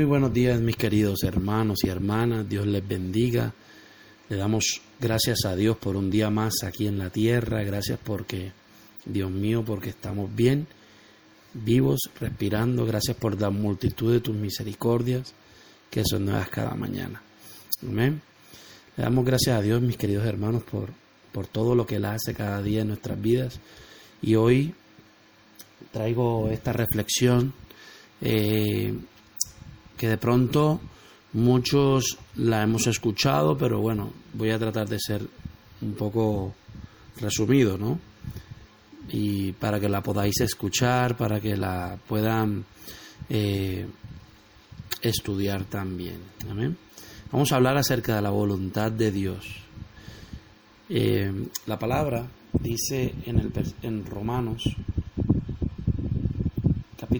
Muy buenos días mis queridos hermanos y hermanas, Dios les bendiga. Le damos gracias a Dios por un día más aquí en la tierra, gracias porque, Dios mío, porque estamos bien, vivos, respirando, gracias por la multitud de tus misericordias que son nuevas cada mañana. Amén. Le damos gracias a Dios, mis queridos hermanos, por, por todo lo que Él hace cada día en nuestras vidas. Y hoy traigo esta reflexión eh, que de pronto muchos la hemos escuchado, pero bueno, voy a tratar de ser un poco resumido, ¿no? Y para que la podáis escuchar, para que la puedan eh, estudiar también. Vamos a hablar acerca de la voluntad de Dios. Eh, la palabra dice en, el, en Romanos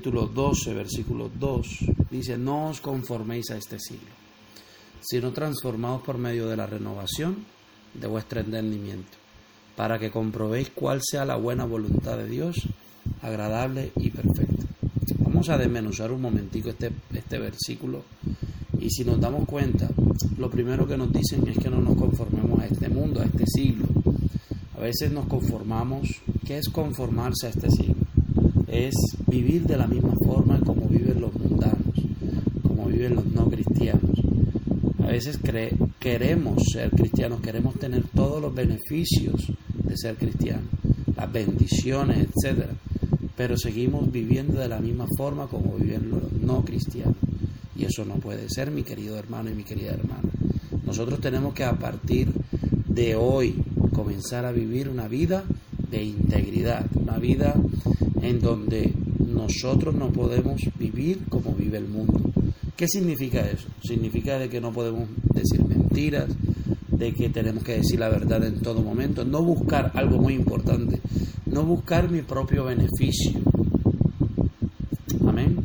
capítulo 12, versículo 2, dice, no os conforméis a este siglo, sino transformaos por medio de la renovación de vuestro entendimiento, para que comprobéis cuál sea la buena voluntad de Dios, agradable y perfecta. Vamos a desmenuzar un momentico este, este versículo y si nos damos cuenta, lo primero que nos dicen es que no nos conformemos a este mundo, a este siglo. A veces nos conformamos, ¿qué es conformarse a este siglo? Es vivir de la misma forma como viven los mundanos, como viven los no cristianos. A veces queremos ser cristianos, queremos tener todos los beneficios de ser cristianos, las bendiciones, etcétera pero seguimos viviendo de la misma forma como viven los no cristianos. Y eso no puede ser, mi querido hermano y mi querida hermana. Nosotros tenemos que a partir de hoy comenzar a vivir una vida de integridad, una vida en donde nosotros no podemos vivir como vive el mundo. ¿Qué significa eso? Significa de que no podemos decir mentiras, de que tenemos que decir la verdad en todo momento, no buscar algo muy importante, no buscar mi propio beneficio, amén,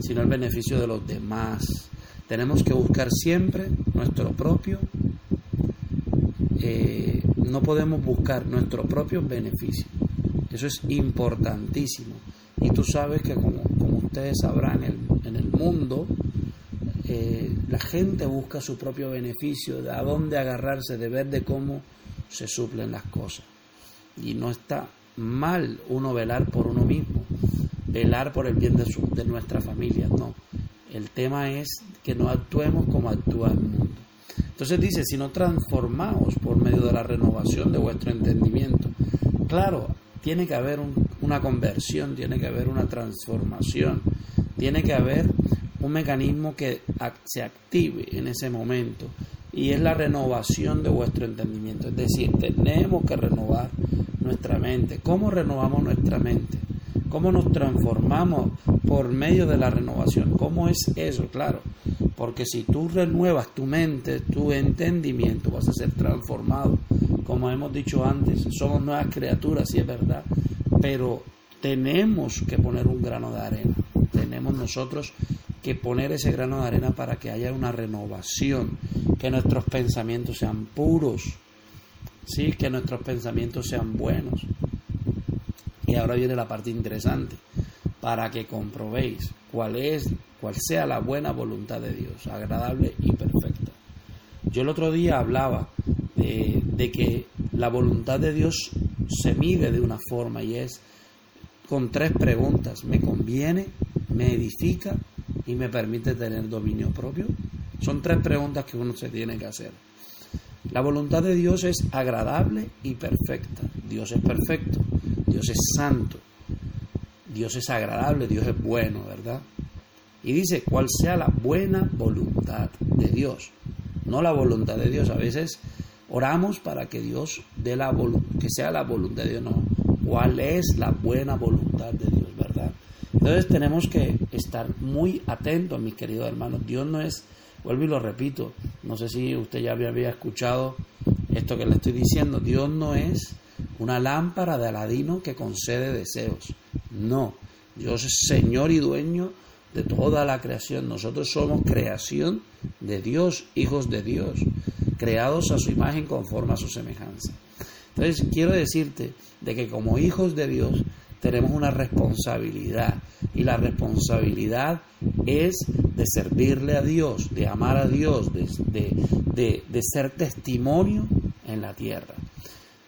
sino el beneficio de los demás. Tenemos que buscar siempre nuestro propio, eh, no podemos buscar nuestro propio beneficio. Eso es importantísimo. Y tú sabes que como, como ustedes sabrán, en el, en el mundo eh, la gente busca su propio beneficio, de a dónde agarrarse, de ver de cómo se suplen las cosas. Y no está mal uno velar por uno mismo, velar por el bien de, su, de nuestra familia, no. El tema es que no actuemos como actúa el mundo. Entonces dice, si no transformamos por medio de la renovación de vuestro entendimiento. Claro, tiene que haber una conversión, tiene que haber una transformación, tiene que haber un mecanismo que se active en ese momento y es la renovación de vuestro entendimiento. Es decir, tenemos que renovar nuestra mente. ¿Cómo renovamos nuestra mente? ¿Cómo nos transformamos por medio de la renovación? ¿Cómo es eso? Claro, porque si tú renuevas tu mente, tu entendimiento, vas a ser transformado. Como hemos dicho antes, somos nuevas criaturas, sí es verdad, pero tenemos que poner un grano de arena. Tenemos nosotros que poner ese grano de arena para que haya una renovación, que nuestros pensamientos sean puros, ¿sí? que nuestros pensamientos sean buenos. Y ahora viene la parte interesante, para que comprobéis cuál es, cuál sea la buena voluntad de Dios, agradable y perfecta. Yo el otro día hablaba de, de que la voluntad de Dios se mide de una forma y es con tres preguntas. ¿Me conviene? ¿Me edifica? y me permite tener dominio propio? Son tres preguntas que uno se tiene que hacer. La voluntad de Dios es agradable y perfecta. Dios es perfecto, Dios es santo, Dios es agradable, Dios es bueno, ¿verdad? Y dice cuál sea la buena voluntad de Dios, no la voluntad de Dios. A veces oramos para que Dios dé la que sea la voluntad de Dios, no. ¿Cuál es la buena voluntad de Dios? Entonces tenemos que estar muy atentos, mis queridos hermanos. Dios no es, vuelvo y lo repito, no sé si usted ya había escuchado esto que le estoy diciendo, Dios no es una lámpara de Aladino que concede deseos. No, Dios es Señor y dueño de toda la creación. Nosotros somos creación de Dios, hijos de Dios, creados a su imagen conforme a su semejanza. Entonces quiero decirte de que como hijos de Dios tenemos una responsabilidad y la responsabilidad es de servirle a Dios, de amar a Dios, de, de ser testimonio en la tierra.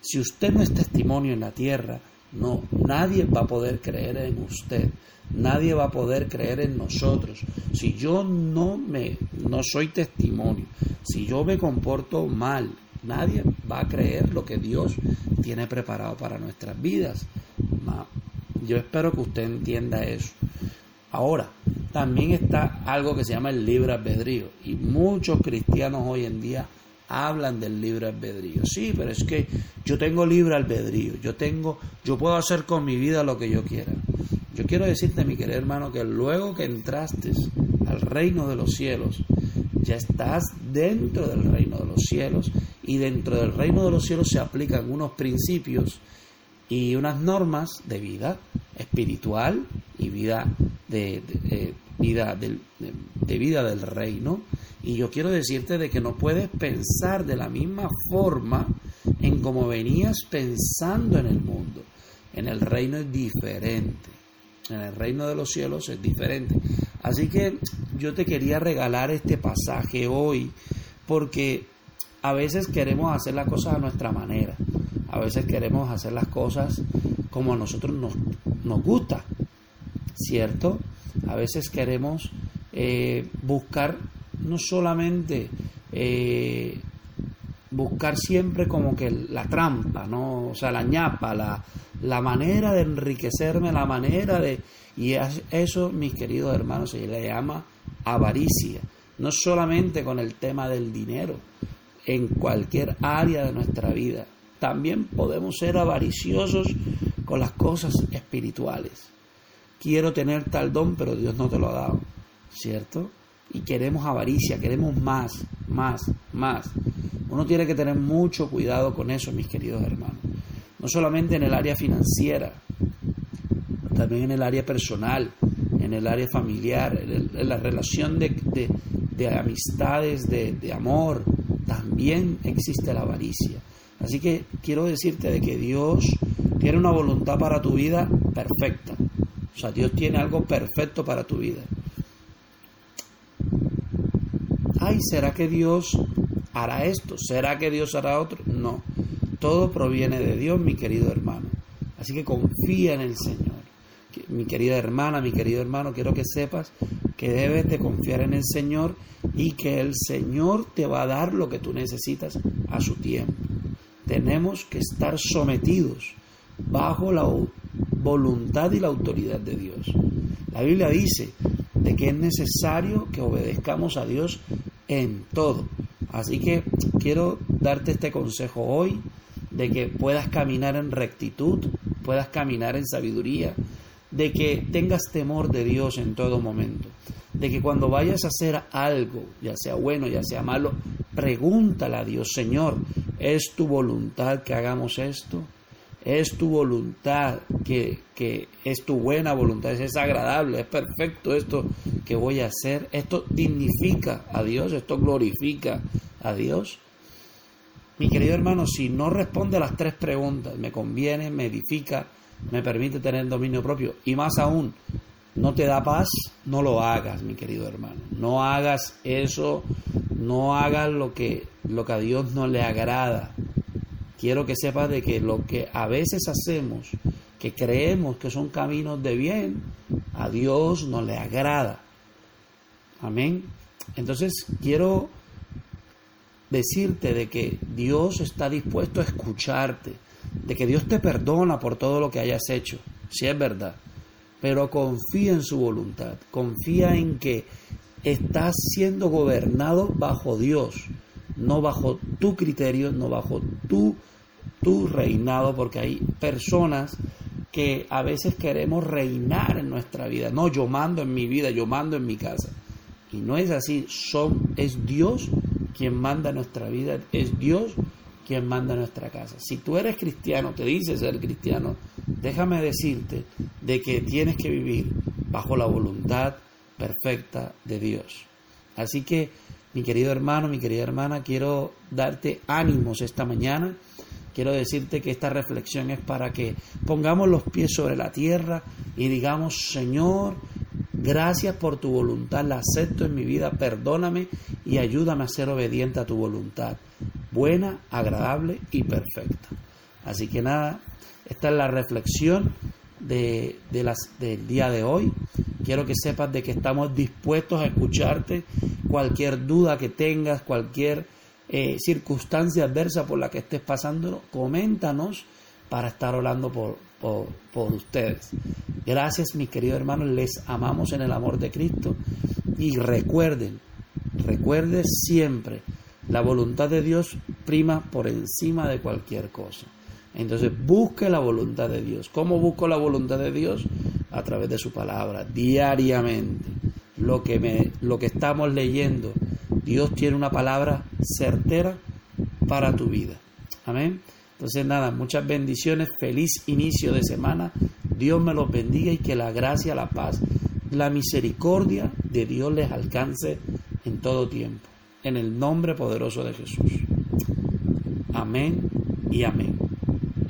Si usted no es testimonio en la tierra, no, nadie va a poder creer en usted. Nadie va a poder creer en nosotros. Si yo no me no soy testimonio, si yo me comporto mal, nadie va a creer lo que Dios tiene preparado para nuestras vidas. Yo espero que usted entienda eso. Ahora, también está algo que se llama el libre albedrío y muchos cristianos hoy en día hablan del libre albedrío. Sí, pero es que yo tengo libre albedrío, yo tengo yo puedo hacer con mi vida lo que yo quiera. Yo quiero decirte, mi querido hermano, que luego que entraste al reino de los cielos, ya estás dentro del reino de los cielos y dentro del reino de los cielos se aplican unos principios y unas normas de vida espiritual y vida de, eh, vida del, de vida del reino y yo quiero decirte de que no puedes pensar de la misma forma en como venías pensando en el mundo. En el reino es diferente en el reino de los cielos es diferente. Así que yo te quería regalar este pasaje hoy porque a veces queremos hacer las cosas a nuestra manera, a veces queremos hacer las cosas como a nosotros nos, gusta, ¿cierto? A veces queremos eh, buscar no solamente eh, buscar siempre como que la trampa, ¿no? O sea, la ñapa, la, la manera de enriquecerme, la manera de... Y eso, mis queridos hermanos, se le llama avaricia. No solamente con el tema del dinero, en cualquier área de nuestra vida. También podemos ser avariciosos con las cosas espirituales. Quiero tener tal don, pero Dios no te lo ha dado, ¿cierto? Y queremos avaricia, queremos más, más, más. Uno tiene que tener mucho cuidado con eso, mis queridos hermanos no solamente en el área financiera, también en el área personal, en el área familiar, en, la relación de, amistades, de, de, amor, también existe la avaricia. Así que quiero decirte de que Dios tiene una voluntad para tu vida perfecta. O sea, Dios tiene algo perfecto para tu vida. Ay, ¿será que Dios hará esto? ¿Será que Dios hará otro? No. Todo proviene de Dios, mi querido hermano. Así que confía en el Señor. Mi querida hermana, mi querido hermano, quiero que sepas que debes de confiar en el Señor y que el Señor te va a dar lo que tú necesitas a su tiempo. Tenemos que estar sometidos bajo la voluntad y la autoridad de Dios. La Biblia dice de que es necesario que obedezcamos a Dios en todo. Así que quiero darte este consejo hoy de que puedas caminar en rectitud, puedas caminar en sabiduría, de que tengas temor de Dios en todo momento, de que cuando vayas a hacer algo, ya sea bueno, ya sea malo, pregúntale a Dios, Señor, ¿es tu voluntad que hagamos esto? ¿Es tu voluntad que, que es tu buena voluntad? ¿Es agradable? ¿Es perfecto esto que voy a hacer? ¿Esto dignifica a Dios? ¿Esto glorifica a Dios? Mi querido hermano, si no responde a las tres preguntas, me conviene, me edifica, me permite tener dominio propio y más aún, no te da paz, no lo hagas, mi querido hermano. No hagas eso, no hagas lo que, lo que a Dios no le agrada. Quiero que sepas de que lo que a veces hacemos, que creemos que son caminos de bien, a Dios no le agrada. Amén. Entonces quiero decirte de que Dios está dispuesto a escucharte, de que Dios te perdona por todo lo que hayas hecho, si es verdad, pero confía en su voluntad, confía en que estás siendo gobernado bajo Dios, no bajo tu criterio, no bajo tu, tu reinado, porque hay personas que a veces queremos reinar en nuestra vida, no yo mando en mi vida, yo mando en mi casa. Y no es así, son, es Dios quien manda nuestra vida, es Dios quien manda nuestra casa. Si tú eres cristiano, te dices ser cristiano, déjame decirte de que tienes que vivir bajo la voluntad perfecta de Dios. Así que, mi querido hermano, mi querida hermana, quiero darte ánimos esta mañana. Quiero decirte que esta reflexión es para que pongamos los pies sobre la tierra y digamos, Señor, gracias por tu voluntad, la acepto en mi vida, perdóname y ayúdame a ser obediente a tu voluntad, buena, agradable y perfecta. Así que nada, esta es la reflexión de, del día de hoy. Quiero que sepas de que estamos dispuestos a escucharte. Cualquier duda que tengas, cualquier eh, circunstancia adversa por la que estés pasando, coméntanos para estar orando por, por, ustedes. Gracias, mis queridos hermanos, les amamos en el amor de Cristo y recuerden, recuerden siempre, la voluntad de Dios prima por encima de cualquier cosa. Entonces busque la voluntad de Dios. ¿Cómo busco la voluntad de Dios? A través de su palabra, diariamente. Lo que, me, lo que estamos leyendo, Dios tiene una palabra certera para tu vida. Amén. Entonces nada, muchas bendiciones, feliz inicio de semana. Dios me los bendiga y que la gracia, la paz, la misericordia de Dios les alcance en todo tiempo. En el nombre poderoso de Jesús. Amén y amén.